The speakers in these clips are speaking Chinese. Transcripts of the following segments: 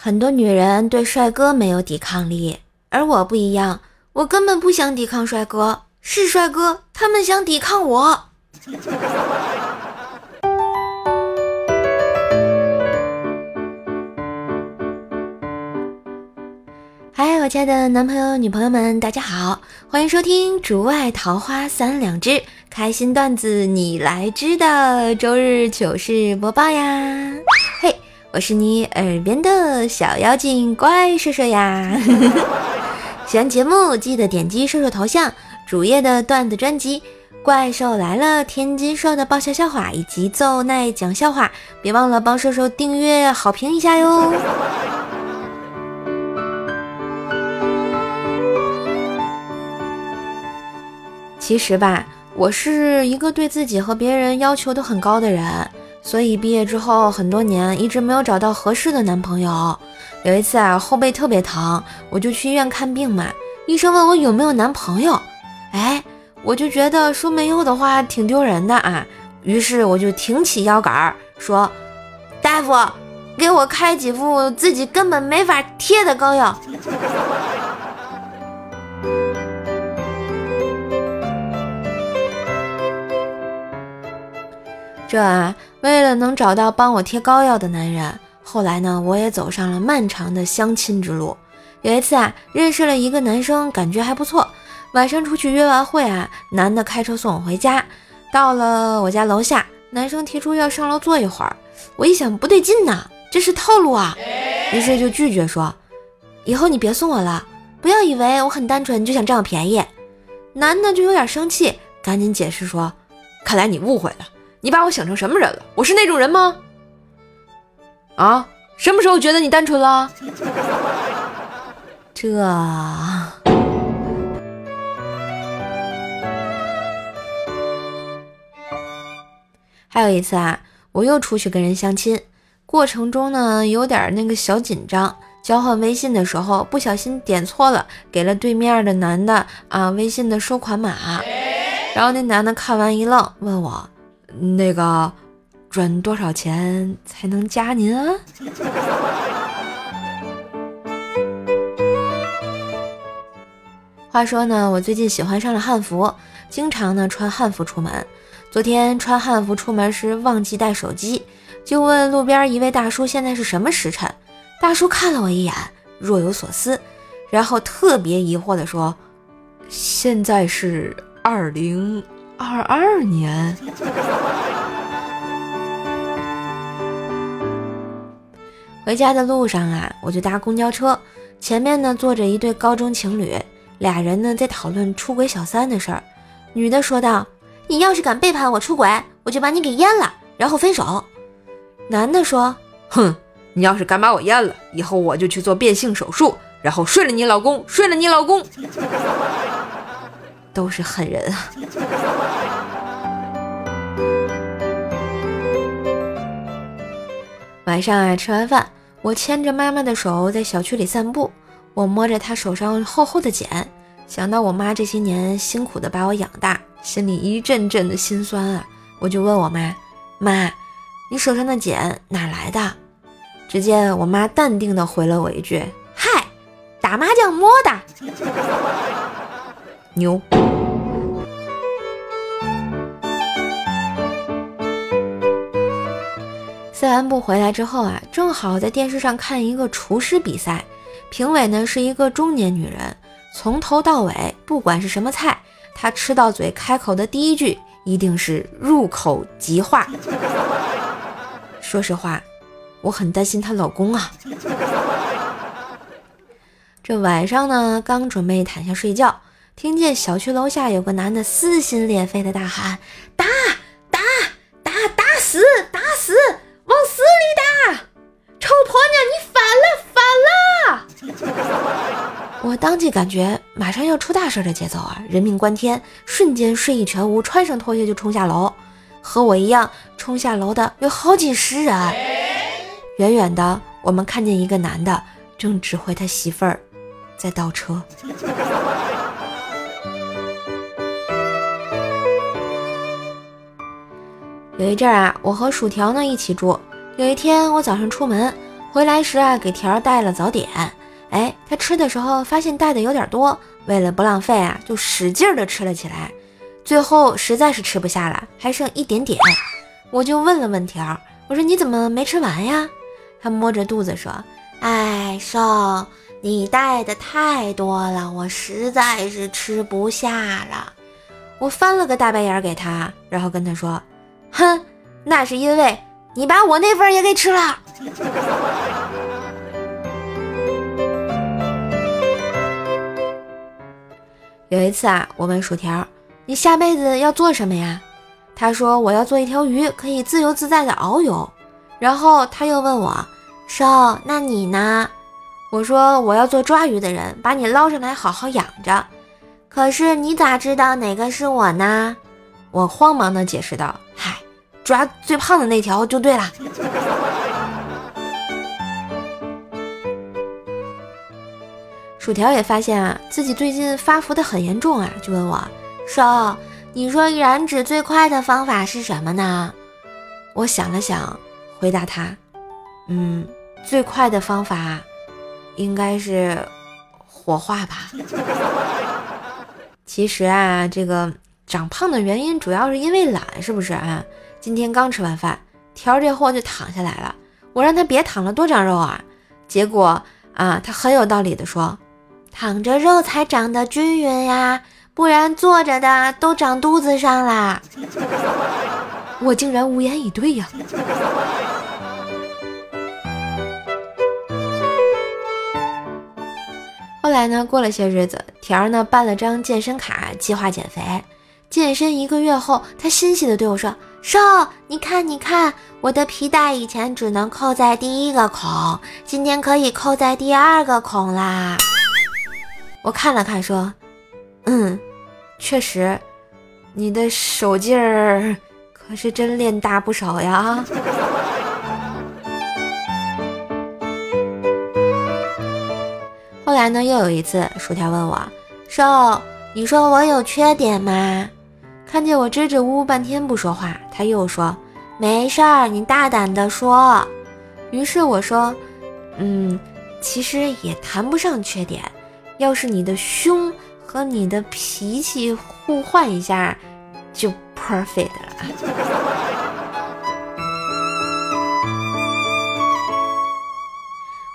很多女人对帅哥没有抵抗力，而我不一样，我根本不想抵抗帅哥，是帅哥他们想抵抗我。嗨，我亲爱的男朋友、女朋友们，大家好，欢迎收听《竹外桃花三两枝》，开心段子你来知的周日糗事播报呀！我是你耳边的小妖精怪兽兽呀！喜欢节目记得点击兽兽头像主页的段子专辑《怪兽来了》，天津兽的爆笑笑话以及奏奈讲笑话，别忘了帮兽兽订阅好评一下哟！其实吧，我是一个对自己和别人要求都很高的人。所以毕业之后很多年一直没有找到合适的男朋友。有一次啊，后背特别疼，我就去医院看病嘛。医生问我有没有男朋友，哎，我就觉得说没有的话挺丢人的啊。于是我就挺起腰杆儿说：“大夫，给我开几副自己根本没法贴的膏药。”这啊，为了能找到帮我贴膏药的男人，后来呢，我也走上了漫长的相亲之路。有一次啊，认识了一个男生，感觉还不错。晚上出去约完会啊，男的开车送我回家，到了我家楼下，男生提出要上楼坐一会儿。我一想不对劲呐，这是套路啊，于是就拒绝说：“以后你别送我了，不要以为我很单纯就想占我便宜。”男的就有点生气，赶紧解释说：“看来你误会了。”你把我想成什么人了？我是那种人吗？啊，什么时候觉得你单纯了？这还有一次啊，我又出去跟人相亲，过程中呢有点那个小紧张，交换微信的时候不小心点错了，给了对面的男的啊微信的收款码，然后那男的看完一愣，问我。那个赚多少钱才能加您啊？话说呢，我最近喜欢上了汉服，经常呢穿汉服出门。昨天穿汉服出门时忘记带手机，就问路边一位大叔现在是什么时辰。大叔看了我一眼，若有所思，然后特别疑惑的说：“现在是二零。”二二年，回家的路上啊，我就搭公交车，前面呢坐着一对高中情侣，俩人呢在讨论出轨小三的事儿。女的说道：“你要是敢背叛我出轨，我就把你给阉了，然后分手。”男的说：“哼，你要是敢把我阉了，以后我就去做变性手术，然后睡了你老公，睡了你老公。”都是狠人啊！晚上啊，吃完饭，我牵着妈妈的手在小区里散步，我摸着她手上厚厚的茧，想到我妈这些年辛苦的把我养大，心里一阵阵的心酸啊！我就问我妈：“妈，你手上的茧哪来的？”只见我妈淡定的回了我一句：“嗨，打麻将摸的。”牛。散完步回来之后啊，正好在电视上看一个厨师比赛，评委呢是一个中年女人，从头到尾不管是什么菜，她吃到嘴开口的第一句一定是入口即化。说实话，我很担心她老公啊。这晚上呢，刚准备躺下睡觉，听见小区楼下有个男的撕心裂肺的大喊：“打打打打死打死！”往死里打！臭婆娘，你反了，反了！我当即感觉马上要出大事的节奏啊，人命关天，瞬间睡意全无，穿上拖鞋就冲下楼。和我一样冲下楼的有好几十人。远远的，我们看见一个男的正指挥他媳妇儿在倒车。有一阵啊，我和薯条呢一起住。有一天我早上出门，回来时啊，给条带了早点。哎，他吃的时候发现带的有点多，为了不浪费啊，就使劲的吃了起来。最后实在是吃不下了，还剩一点点。我就问了问条，我说你怎么没吃完呀？他摸着肚子说：“哎，少，你带的太多了，我实在是吃不下了。”我翻了个大白眼给他，然后跟他说：“哼，那是因为你把我那份也给吃了。”有一次啊，我问薯条：“你下辈子要做什么呀？”他说：“我要做一条鱼，可以自由自在的遨游。”然后他又问我：“瘦，那你呢？”我说：“我要做抓鱼的人，把你捞上来好好养着。”可是你咋知道哪个是我呢？我慌忙的解释道：“嗨，抓最胖的那条就对了。”薯条也发现啊，自己最近发福的很严重啊，就问我瘦，你说燃脂最快的方法是什么呢？我想了想，回答他：“嗯，最快的方法应该是火化吧。其实啊，这个长胖的原因主要是因为懒，是不是啊？今天刚吃完饭，条这货就躺下来了，我让他别躺了，多长肉啊！结果啊，他很有道理的说。躺着肉才长得均匀呀，不然坐着的都长肚子上啦。我竟然无言以对呀。后来呢，过了些日子，条儿呢办了张健身卡，计划减肥。健身一个月后，他欣喜的对我说：“瘦，你看，你看，我的皮带以前只能扣在第一个孔，今天可以扣在第二个孔啦。”我看了看，说：“嗯，确实，你的手劲儿可是真练大不少呀。”后来呢，又有一次，薯条问我：“瘦，你说我有缺点吗？”看见我支支吾吾半天不说话，他又说：“没事儿，你大胆的说。”于是我说：“嗯，其实也谈不上缺点。”要是你的胸和你的脾气互换一下，就 perfect 了。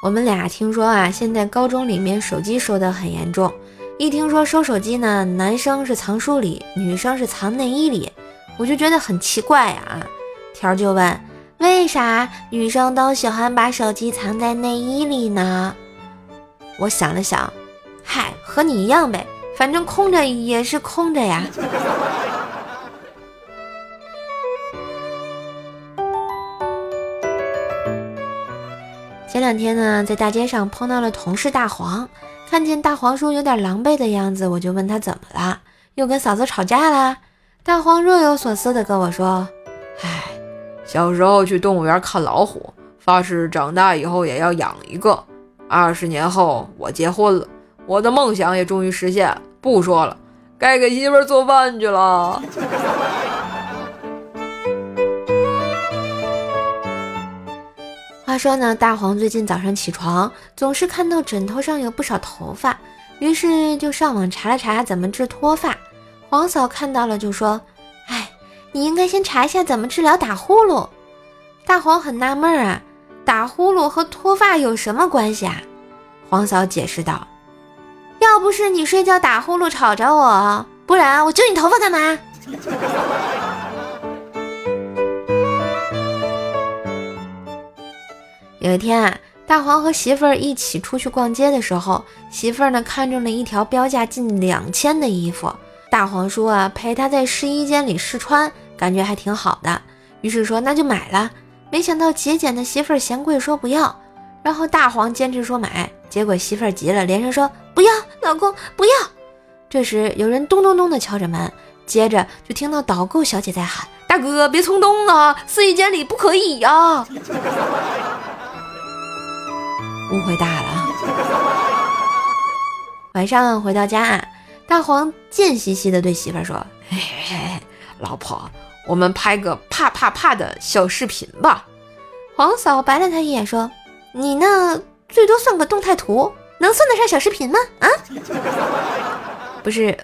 我们俩听说啊，现在高中里面手机收的很严重。一听说收手机呢，男生是藏书里，女生是藏内衣里，我就觉得很奇怪啊。条儿就问，为啥女生都喜欢把手机藏在内衣里呢？我想了想。嗨，和你一样呗，反正空着也是空着呀。前两天呢，在大街上碰到了同事大黄，看见大黄叔有点狼狈的样子，我就问他怎么了，又跟嫂子吵架了。大黄若有所思的跟我说：“唉，小时候去动物园看老虎，发誓长大以后也要养一个。二十年后，我结婚了。”我的梦想也终于实现，不说了，该给媳妇做饭去了。说呢，大黄最近早上起床总是看到枕头上有不少头发，于是就上网查了查怎么治脱发。黄嫂看到了就说：“哎，你应该先查一下怎么治疗打呼噜。”大黄很纳闷啊，打呼噜和脱发有什么关系啊？黄嫂解释道。要不是你睡觉打呼噜吵着我，不然我揪你头发干嘛？有一天啊，大黄和媳妇儿一起出去逛街的时候，媳妇儿呢看中了一条标价近两千的衣服，大黄说啊陪她在试衣间里试穿，感觉还挺好的，于是说那就买了。没想到节俭的媳妇儿嫌贵，说不要，然后大黄坚持说买。结果媳妇儿急了，连声说：“不要，老公不要！”这时有人咚咚咚的敲着门，接着就听到导购小姐在喊：“大哥，别冲动啊，试衣间里不可以呀！”误会大了。晚上回到家，大黄贱兮兮的对媳妇儿说：“嘿嘿嘿，老婆，我们拍个啪啪啪的小视频吧。”黄嫂白了他一眼说。你那最多算个动态图，能算得上小视频吗？啊？不是，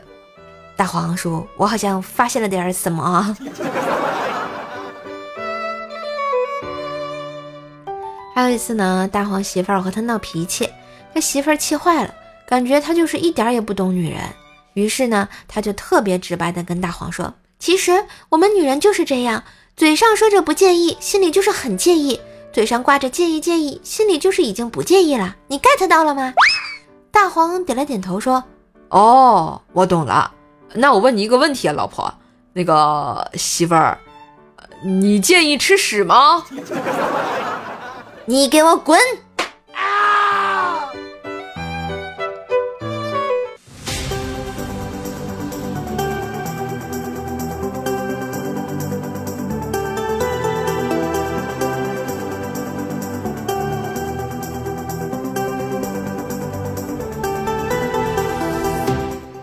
大黄叔，我好像发现了点什么。还有一次呢，大黄媳妇儿和他闹脾气，他媳妇儿气坏了，感觉他就是一点也不懂女人。于是呢，他就特别直白的跟大黄说：“其实我们女人就是这样，嘴上说着不介意，心里就是很介意；嘴上挂着介意介意，心里就是已经不介意了。你 get 到了吗？”大黄点了点头说：“哦，我懂了。那我问你一个问题啊，老婆，那个媳妇儿，你介意吃屎吗？”你给我滚！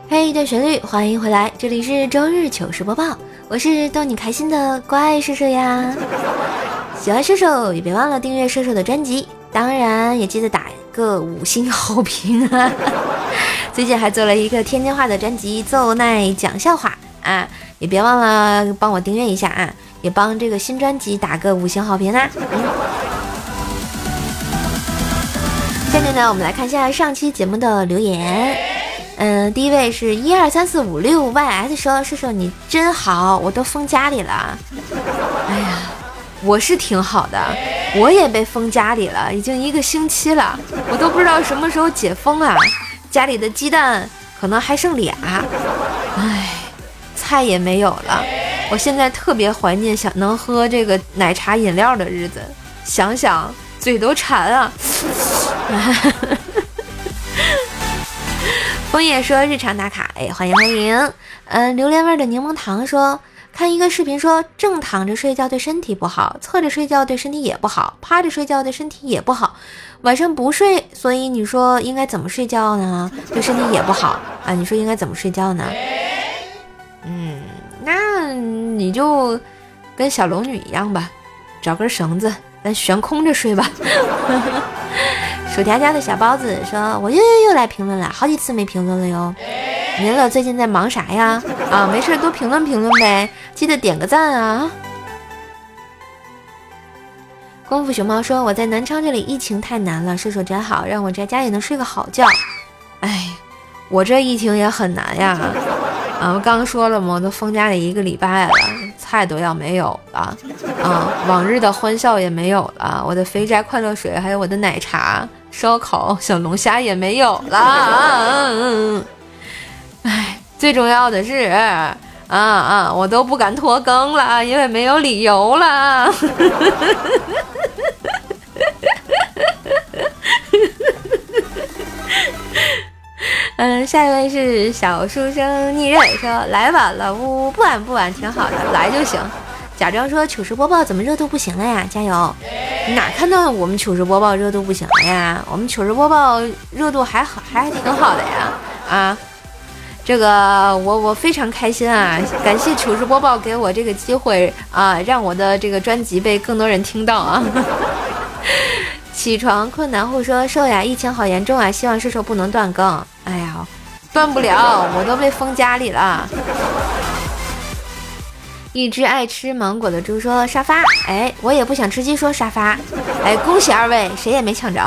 嘿，段旋律，欢迎回来，这里是周日糗事播报，我是逗你开心的怪叔叔呀。喜欢射手也别忘了订阅射手的专辑，当然也记得打个五星好评啊！最近还做了一个天津话的专辑，奏奈讲笑话啊，也别忘了帮我订阅一下啊，也帮这个新专辑打个五星好评啊！下面呢，我们来看一下上期节目的留言。嗯，第一位是一二三四五六 ys 说：“射手你真好，我都封家里了。”哎呀。我是挺好的，我也被封家里了，已经一个星期了，我都不知道什么时候解封啊！家里的鸡蛋可能还剩俩，唉，菜也没有了，我现在特别怀念想能喝这个奶茶饮料的日子，想想嘴都馋啊！枫叶说日常打卡，哎，欢迎欢迎，嗯，榴莲味的柠檬糖说。看一个视频说，正躺着睡觉对身体不好，侧着睡觉对身体也不好，趴着睡觉对身体也不好，晚上不睡，所以你说应该怎么睡觉呢？对身体也不好啊？你说应该怎么睡觉呢？嗯，那你就跟小龙女一样吧，找根绳子，咱悬空着睡吧。薯条家的小包子说，我又又又来评论了，好几次没评论了哟。您了，最近在忙啥呀？啊，没事，多评论评论呗，记得点个赞啊！功夫熊猫说：“我在南昌这里疫情太难了，射手真好，让我在家也能睡个好觉。”哎，我这疫情也很难呀！啊，我刚说了嘛，我都封家里一个礼拜了，菜都要没有了啊，往日的欢笑也没有了，我的肥宅快乐水，还有我的奶茶、烧烤、小龙虾也没有了。哎，最重要的是，啊啊，我都不敢拖更了，因为没有理由了。嗯，下一位是小书生逆刃说来晚了，呜，不晚不晚，挺好的，来就行。假装说糗事播报怎么热度不行了呀？加油！哪看到我们糗事播报热度不行了呀？我们糗事播报热度还好，还挺好的呀，啊。这个我我非常开心啊！感谢糗事播报给我这个机会啊，让我的这个专辑被更多人听到啊！起床困难户说：“瘦呀，疫情好严重啊，希望瘦瘦不能断更。”哎呀，断不了，我都被封家里了。一只爱吃芒果的猪说沙发，哎，我也不想吃鸡说沙发，哎，恭喜二位，谁也没抢着。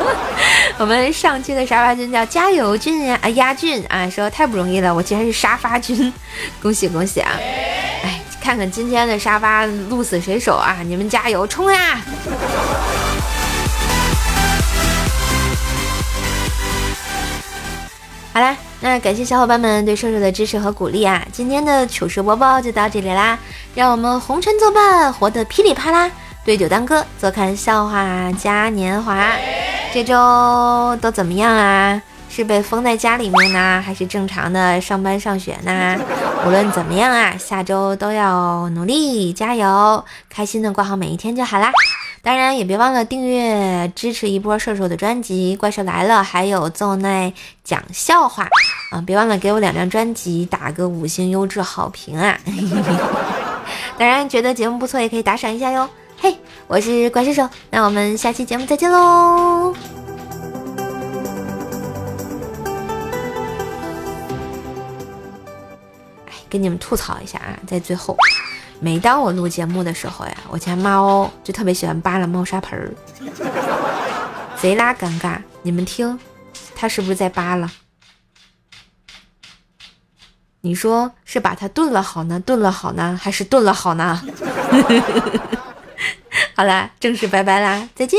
我们上期的沙发君叫加油君呀，啊鸭俊啊，说太不容易了，我竟然是沙发君，恭喜恭喜啊！哎，看看今天的沙发鹿死谁手啊！你们加油冲呀！好啦，那感谢小伙伴们对瘦瘦的支持和鼓励啊！今天的糗事播报就到这里啦，让我们红尘作伴，活得噼里啪啦，对酒当歌，坐看笑话嘉年华。这周都怎么样啊？是被封在家里面呢，还是正常的上班上学呢？无论怎么样啊，下周都要努力加油，开心的过好每一天就好啦。当然也别忘了订阅支持一波射手的专辑《怪兽来了》，还有奏奈讲笑话啊！别忘了给我两张专辑打个五星优质好评啊！当然觉得节目不错也可以打赏一下哟。嘿，我是怪兽兽，那我们下期节目再见喽。哎，跟你们吐槽一下啊，在最后，每当我录节目的时候呀，我家猫就特别喜欢扒拉猫砂盆儿，贼拉尴尬。你们听，它是不是在扒拉？你说是把它炖了好呢，炖了好呢，还是炖了好呢？好啦，正式拜拜啦，再见。